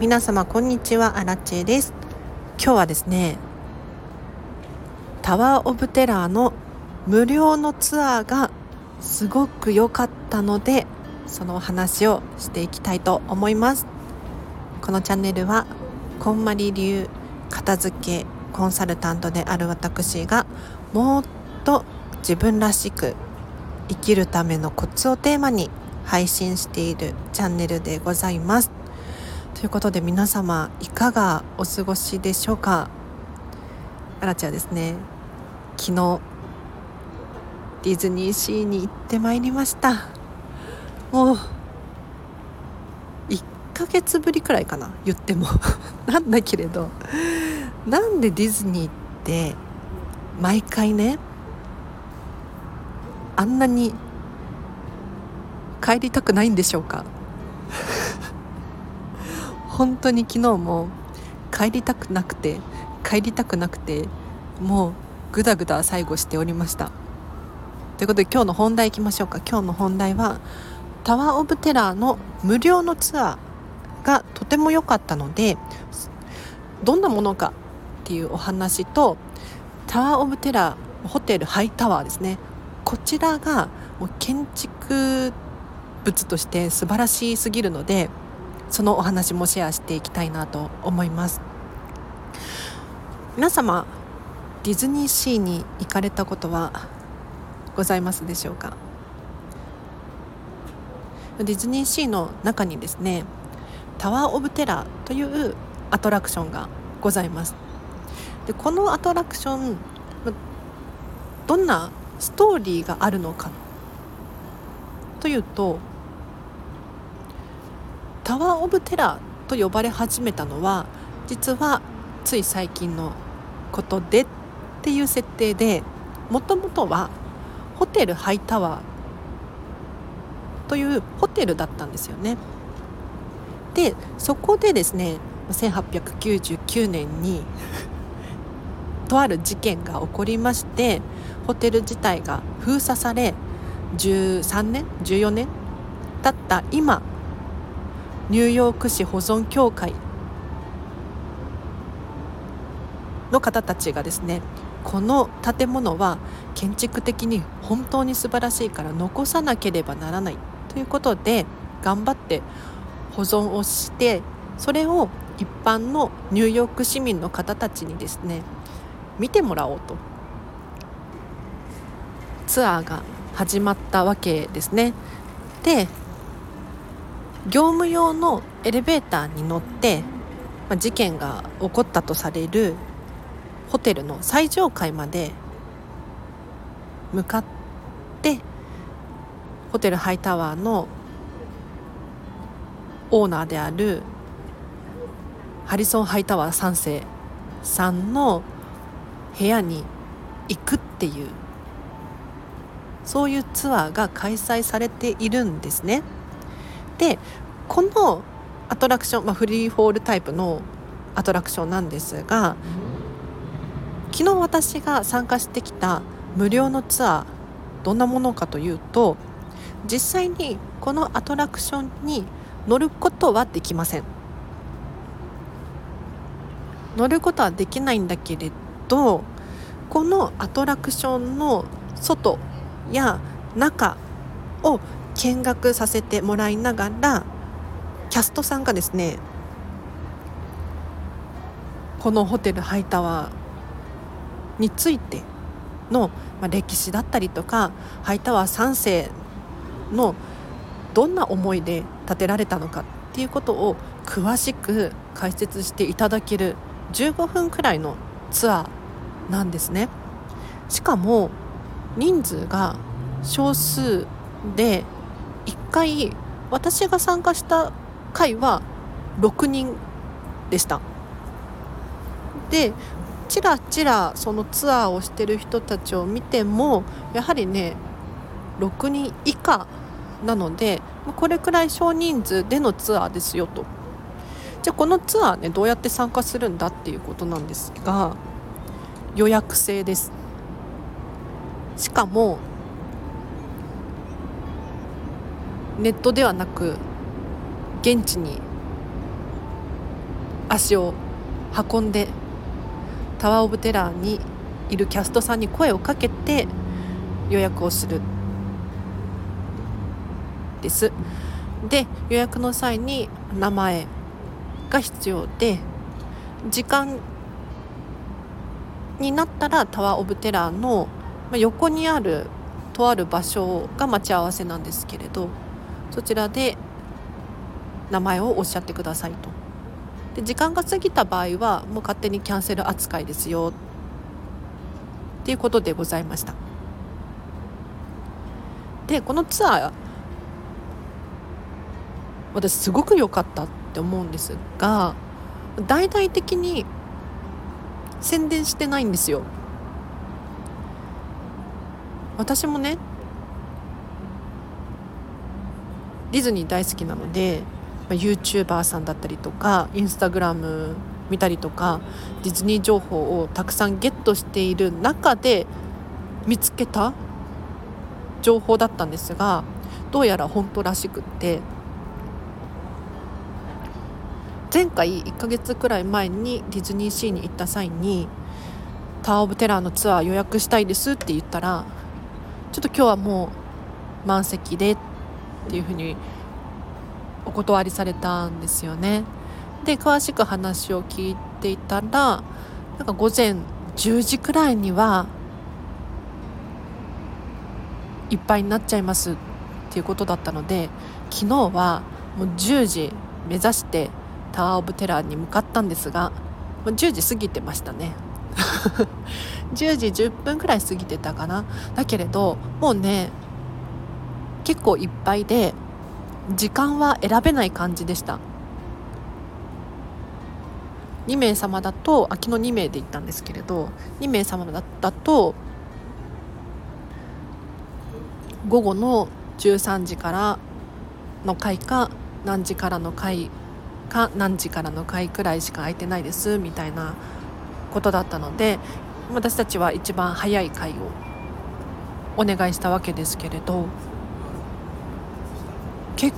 皆様こんにちは。アラチェです。今日はですねタワーオブテラーの無料のツアーがすごく良かったのでそのお話をしていきたいと思います。このチャンネルはこんまり流片付けコンサルタントである私がもっと自分らしく生きるためのコツをテーマに配信しているチャンネルでございます。ということで皆様いかがお過ごしでしょうか？あらちゃんですね。昨日ディズニーシーに行ってまいりました。もう1ヶ月ぶりくらいかな言っても。なんだけれど。なんでディズニーって毎回ねあんなに帰りたくないんでしょうか？本当に昨日も帰りたくなくて帰りたくなくてもうぐだぐだ最後しておりました。ということで今日の本題いきましょうか。今日の本題はタワー・オブ・テラーの無料のツアーがとても良かったのでどんなものかっていうお話とタワー・オブ・テラーホテルハイタワーですね。こちらがもう建築物として素晴らしすぎるのでそのお話もシェアしていきたいなと思います。皆様ディズニーシーに行かれたことはございますでしょうか？ディズニーシーの中にですねタワー・オブ・テラーというアトラクションがございます。でこのアトラクションどんなストーリーがあるのかというとタワー・オブ・テラーと呼ばれ始めたのは実はつい最近のことでっていう設定でもともとはホテルハイタワーというホテルだったんですよね。でそこでですね1899年にとある事件が起こりましてホテル自体が封鎖され13年14年経った今ニューヨーク市保存協会の方たちがですねこの建物は建築的に本当に素晴らしいから残さなければならないということで頑張って保存をしてそれを一般のニューヨーク市民の方たちにですね見てもらおうとツアーが始まったわけですね。で業務用のエレベーターに乗って、まあ、事件が起こったとされるホテルの最上階まで向かってホテルハイタワーのオーナーであるハリソン・ハイタワー3世さんの部屋に行くっていうそういうツアーが開催されているんですね。でこのアトラクション、まあ、フリーフォールタイプのアトラクションなんですが昨日私が参加してきた無料のツアーどんなものかというと実際にこのアトラクションに乗ることはできません。乗ることはできないんだけれどこのアトラクションの外や中を見学させてもらいながらキャストさんがですねこのホテルハイタワーについての、まあ、歴史だったりとかハイタワー3世のどんな思いで建てられたのかっていうことを詳しく解説していただける15分くらいのツアーなんですね。しかも人数が少数で回私が参加した回は6人でした。でちらちらそのツアーをしてる人たちを見てもやはりね6人以下なのでこれくらい少人数でのツアーですよと。じゃあこのツアーねどうやって参加するんだっていうことなんですが予約制です。しかもネットではなく現地に足を運んでタワー・オブ・テラーにいるキャストさんに声をかけて予約をする。です。で予約の際に名前が必要で時間になったらタワー・オブ・テラーの横にあるとある場所が待ち合わせなんですけれどそちらで名前をおっしゃってくださいと。で時間が過ぎた場合はもう勝手にキャンセル扱いですよ。っていうことでございました。でこのツアー私すごく良かったって思うんですが大々的に宣伝してないんですよ。私もねディズニー大好きなので、まあ、YouTuber さんだったりとかインスタグラム見たりとかディズニー情報をたくさんゲットしている中で見つけた情報だったんですがどうやら本当らしくって。前回1ヶ月くらい前にディズニーシーに行った際にタワー・オブ・テラーのツアー予約したいですって言ったらちょっと今日はもう満席でってっていうふうにお断りされたんですよね。で詳しく話を聞いていたらなんか午前10時くらいにはいっぱいになっちゃいますっていうことだったので昨日はもう10時目指してタワー・オブ・テラーに向かったんですが10時過ぎてましたね。10時10分くらい過ぎてたかな。だけれどもうね結構いっぱいで時間は選べない感じでした。2名様だと秋の2名で行ったんですけれど2名様だったと午後の13時からの回か何時からの回か何時からの回くらいしか空いてないですみたいなことだったので私たちは一番早い回をお願いしたわけですけれど結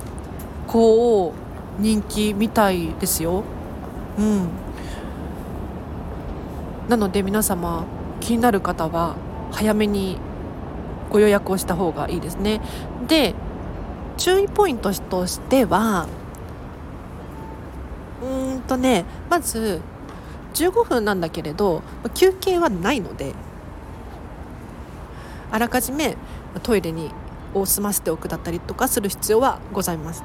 構人気みたいですよ。うん、なので皆様気になる方は早めにご予約をした方がいいですね。で注意ポイントとしてはうんとねまず15分なんだけれど休憩はないのであらかじめトイレにを済ませておくだったりとかする必要はございます。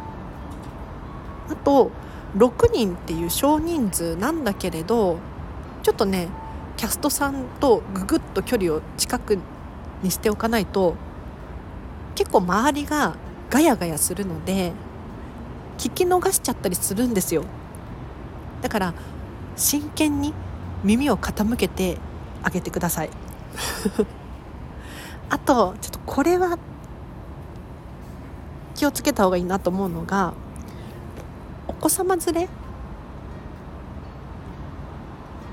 あと6人っていう少人数なんだけれどちょっとねキャストさんとぐぐっと距離を近くにしておかないと結構周りがガヤガヤするので聞き逃しちゃったりするんですよ。だから真剣に耳を傾けてあげてください。あとちょっとこれは気をつけた方がいいなと思うのがお子様連れ？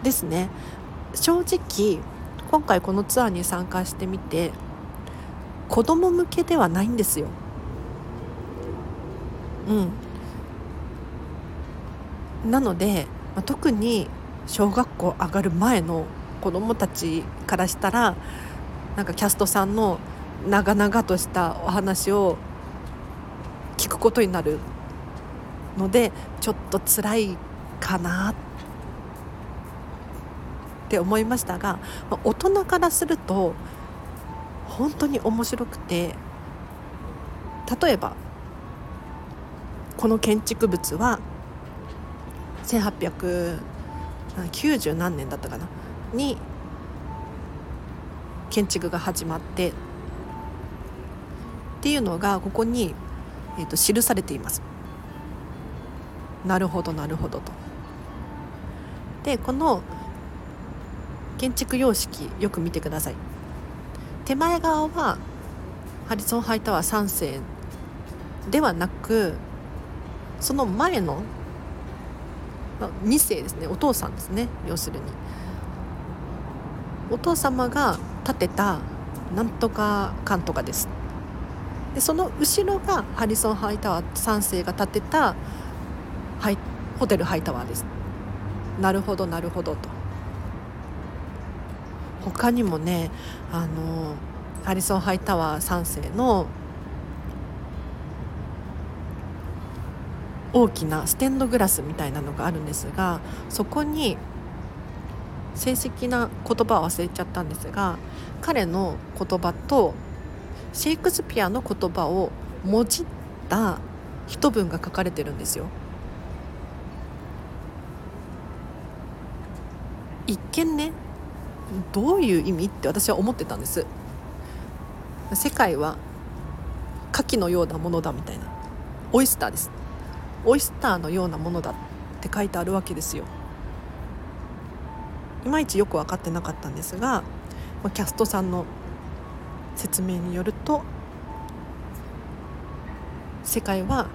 ですね。正直今回このツアーに参加してみて子供向けではないんですよ。うん。なので、まあ、特に小学校上がる前の子どもたちからしたらなんかキャストさんの長々としたお話を聞くことになるのでちょっと辛いかなって思いましたが、大人からすると本当に面白くて例えばこの建築物は1890何年だったかなに建築が始まってっていうのがここに、えーと、記されています。なるほどなるほどと。でこの建築様式よく見てください。手前側はハリソン・ハイタワー3世ではなくその前の2世ですねお父さんですね要するにお父様が建てたなんとかかんとかですでその後ろがハリソン・ハイタワー3世が建てたハイホテルハイタワーです。なるほどなるほどと。他にもねあのハリソンハイタワー3世の大きなステンドグラスみたいなのがあるんですがそこに正式な言葉を忘れちゃったんですが彼の言葉とシェイクスピアの言葉をもじった一文が書かれてるんですよ。一見ねどういう意味って私は思ってたんです。世界は牡蠣のようなものだみたいな。オイスターです。オイスターのようなものだって書いてあるわけですよ。いまいちよく分かってなかったんですがキャストさんの説明によると世界は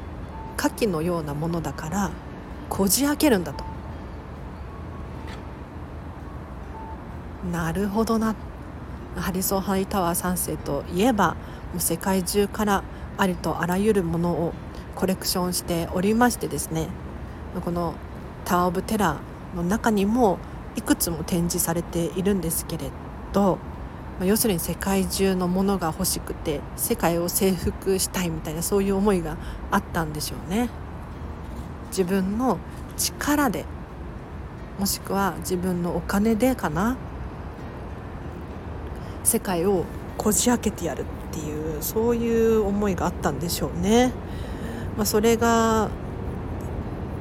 牡蠣のようなものだからこじ開けるんだと。なるほどな。ハリソン・ハイタワー3世といえばもう世界中からありとあらゆるものをコレクションしておりましてですね。このタワー・オブ・テラーの中にもいくつも展示されているんですけれどまあ要するに世界中のものが欲しくて世界を征服したいみたいなそういう思いがあったんでしょうね。自分の力でもしくは自分のお金でかな世界をこじ開けてやるっていうそういう思いがあったんでしょうね。まあ、それが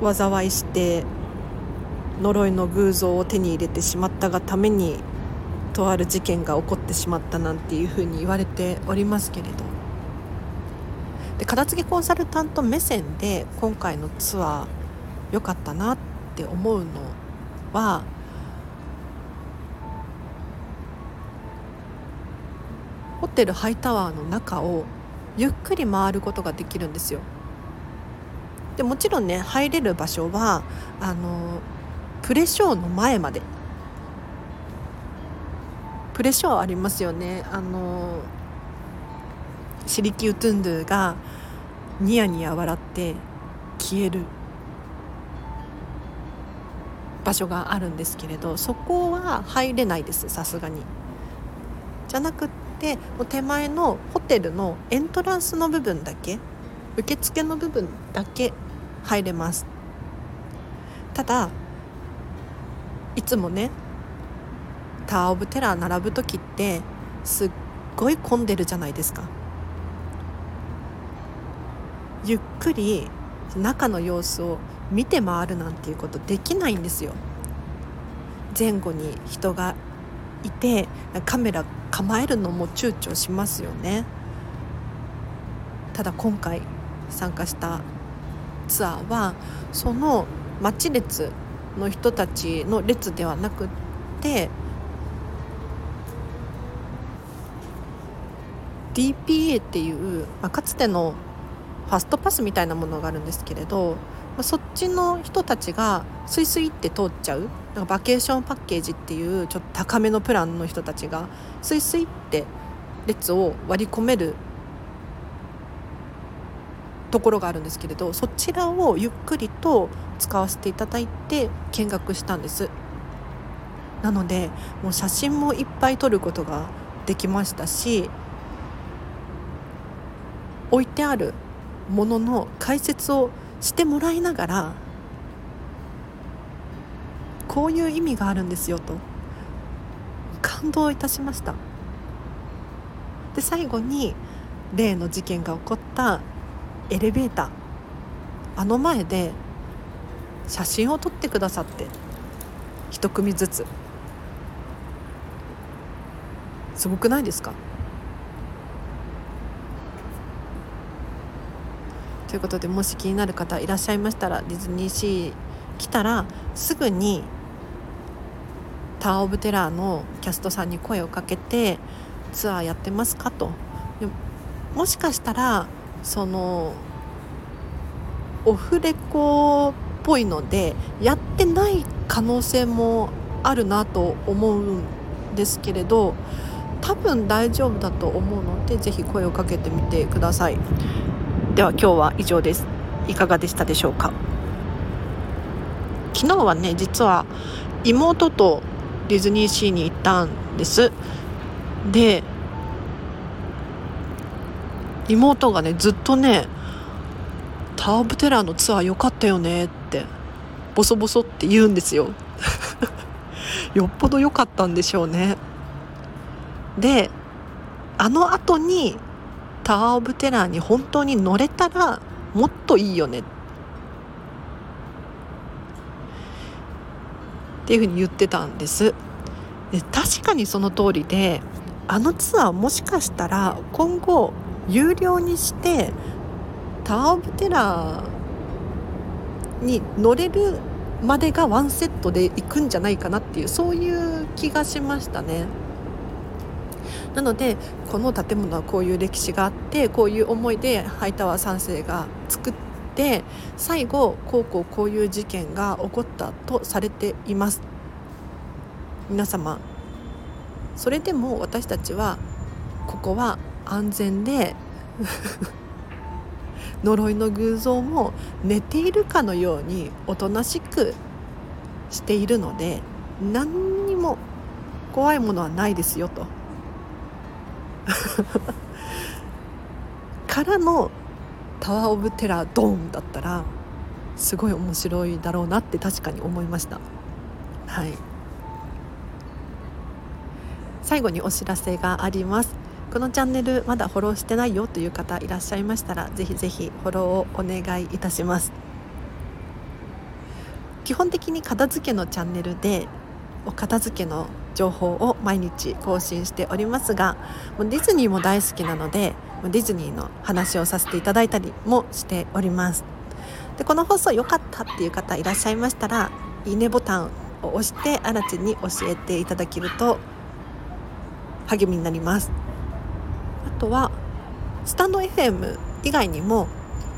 災いして呪いの偶像を手に入れてしまったがためにとある事件が起こってしまったなんていうふうに言われておりますけれどで片付けコンサルタント目線で今回のツアー良かったなって思うのはホテルハイタワーの中をゆっくり回ることができるんですよ。でもちろんね入れる場所はあのプレショーの前までプレショーありますよねあのシリキュートゥンドゥがニヤニヤ笑って消える場所があるんですけれどそこは入れないですさすがに。じゃなくってもう手前のホテルのエントランスの部分だけ受付の部分だけ入れますただいつもねター・オブ・テラー並ぶ時ってすっごい混んでるじゃないですか。ゆっくり中の様子を見て回るなんていうことできないんですよ。前後に人がいてカメラ構えるのも躊躇しますよね。ただ今回参加したツアーはその待ち列の人たちの列ではなくって DPA っていう、まあ、かつてのファストパスみたいなものがあるんですけれど、まあ、そっちの人たちがスイスイって通っちゃうなんかバケーションパッケージっていうちょっと高めのプランの人たちがスイスイって列を割り込めるところがあるんですけれどそちらをゆっくりと使わせていただいて見学したんです。なのでもう写真もいっぱい撮ることができましたし置いてあるものの解説をしてもらいながらこういう意味があるんですよと感動いたしました。で最後に例の事件が起こったエレベーター。あの前で写真を撮ってくださって一組ずつ。すごくないですか？ということでもし気になる方いらっしゃいましたらディズニーシー来たらすぐにタワー・オブ・テラーのキャストさんに声をかけてツアーやってますかと。もしかしたらそのオフレコっぽいのでやってない可能性もあるなと思うんですけれど多分大丈夫だと思うのでぜひ声をかけてみてください。では今日は以上です。いかがでしたでしょうか？昨日はね実は妹とディズニーシーに行ったんです。で妹がねずっとね「タワー・オブ・テラーのツアー良かったよね」ってボソボソって言うんですよ。よっぽど良かったんでしょうね。であの後にタワー・オブ・テラーに本当に乗れたらもっといいよねっていうふうに言ってたんですで確かにその通りであのツアーもしかしたら今後有料にしてタワー・オブ・テラーに乗れるまでがワンセットで行くんじゃないかなっていうそういう気がしましたね。なのでこの建物はこういう歴史があってこういう思いでハイタワー3世が作って最後こうこうこういう事件が起こったとされています皆様それでも私たちはここは安全で 呪いの偶像も寝ているかのようにおとなしくしているので何にも怖いものはないですよと。からのタワー・オブ・テラードーンだったらすごい面白いだろうなって確かに思いました。はい。最後にお知らせがあります。このチャンネルまだフォローしてないよという方いらっしゃいましたらぜひぜひフォローをお願いいたします。基本的に片付けのチャンネルでお片付けの情報を毎日更新しておりますがもうディズニーも大好きなのでディズニーの話をさせていただいたりもしております。でこの放送良かったっていう方いらっしゃいましたらいいねボタンを押してあらちに教えていただけると励みになります。あとはスタンド FM 以外にも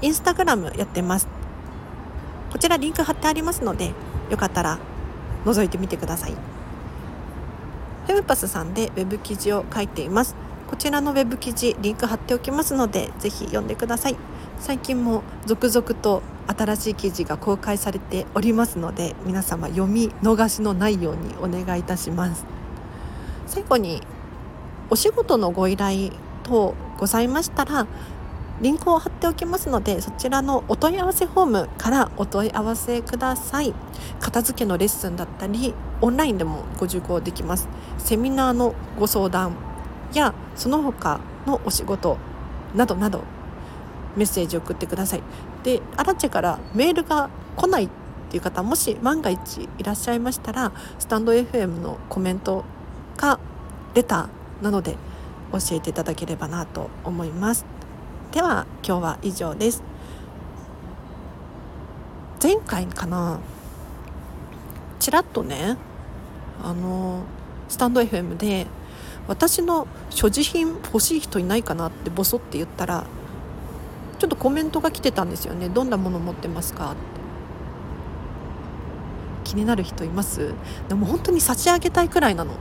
インスタグラムやってます。こちらリンク貼ってありますのでよかったら覗いてみてください。フェムパスさんでウェブ記事を書いています。こちらのウェブ記事リンク貼っておきますのでぜひ読んでください。最近も続々と新しい記事が公開されておりますので皆様読み逃しのないようにお願いいたします。最後にお仕事のご依頼等ございましたらリンクを貼っておきますのでそちらのお問い合わせフォームからお問い合わせください。片付けのレッスンだったりオンラインでもご受講できます。セミナーのご相談やその他のお仕事などなどメッセージを送ってください。でアラチェからメールが来ないっていう方もし万が一いらっしゃいましたらスタンド FM のコメントかレターなので教えていただければなと思います。では今日は以上です。前回かな。ちらっとねあのスタンド FM で私の所持品欲しい人いないかなってボソって言ったらちょっとコメントが来てたんですよね。どんなもの持ってますかって。気になる人います？でも本当に差し上げたいくらいなの。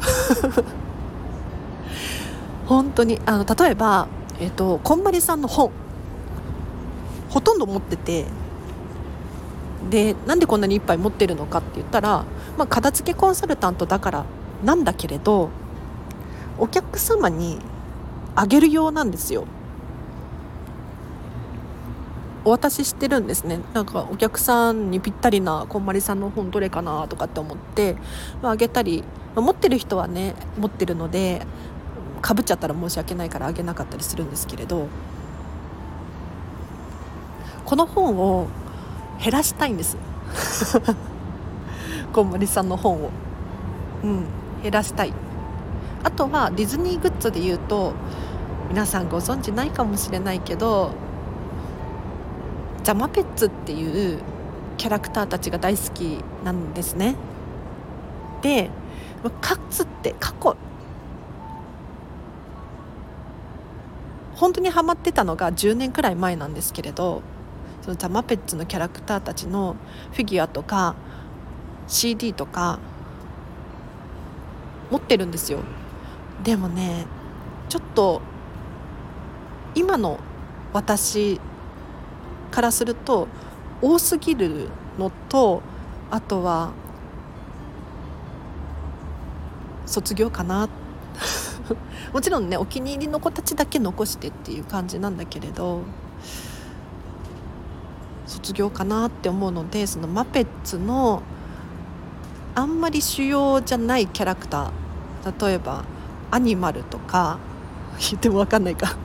本当にあの例えば、えーと、こんまりさんの本。ほとんど持ってて。でなんでこんなにいっぱい持ってるのかって言ったら、まあ、片付けコンサルタントだからなんだけれどお客様にあげるようなんですよ。お渡ししてるんですね。なんかお客さんにぴったりなこんまりさんの本どれかなとかって思って、まあ、あげたり、持ってる人はね持ってるのでかぶっちゃったら申し訳ないからあげなかったりするんですけれどこの本を減らしたいんです。こんまりさんの本を。うん減らしたい。あとはディズニーグッズで言うと皆さんご存知ないかもしれないけどジャマペッツっていうキャラクターたちが大好きなんですね。でかつって過去本当にハマってたのが10年くらい前なんですけれどそのザ・マペッツのキャラクターたちのフィギュアとか CD とか持ってるんですよ。でもねちょっと今の私からすると多すぎるのとあとは卒業かなっ もちろんねお気に入りの子たちだけ残してっていう感じなんだけれど卒業かなって思うのでそのマペッツのあんまり主要じゃないキャラクター例えばアニマルとか 言っても分かんないか。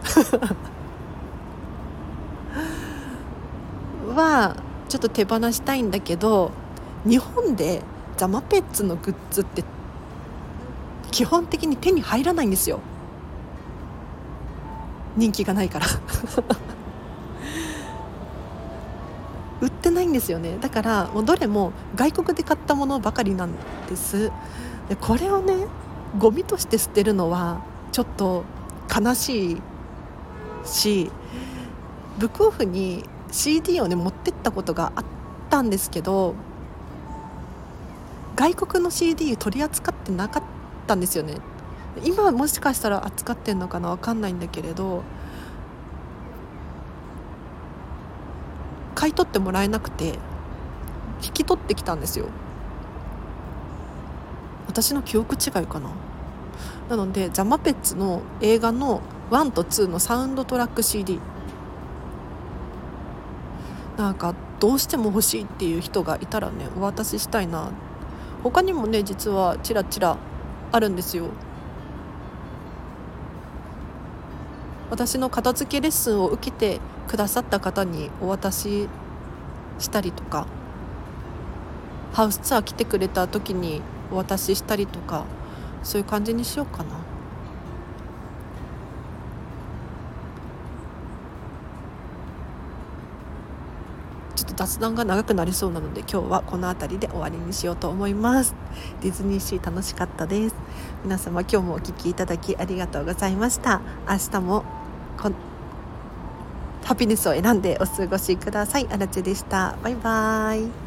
はちょっと手放したいんだけど日本でザ・マペッツのグッズって基本的に手に入らないんですよ。人気がないから。売ってないんですよね。だからもうどれも外国で買ったものばかりなんです。でこれをねゴミとして捨てるのはちょっと悲しいしブックオフに CD をね持ってったことがあったんですけど外国の CD 取り扱ってなかったたんですよね。今もしかしたら扱ってんのかな分かんないんだけれど買い取ってもらえなくて引き取ってきたんですよ。私の記憶違いかな。なのでザ・マペッツの映画の1と2のサウンドトラック CD なんかどうしても欲しいっていう人がいたらねお渡ししたいな。他にもね実はちらちらあるんですよ。私の片付けレッスンを受けてくださった方にお渡ししたりとかハウスツアー来てくれた時にお渡ししたりとかそういう感じにしようかなちょっと雑談が長くなりそうなので今日はこの辺りで終わりにしようと思いますディズニーシー楽しかったです皆様今日もお聴きいただきありがとうございました明日もこハピネスを選んでお過ごしください。あらちでした。バイバーイ。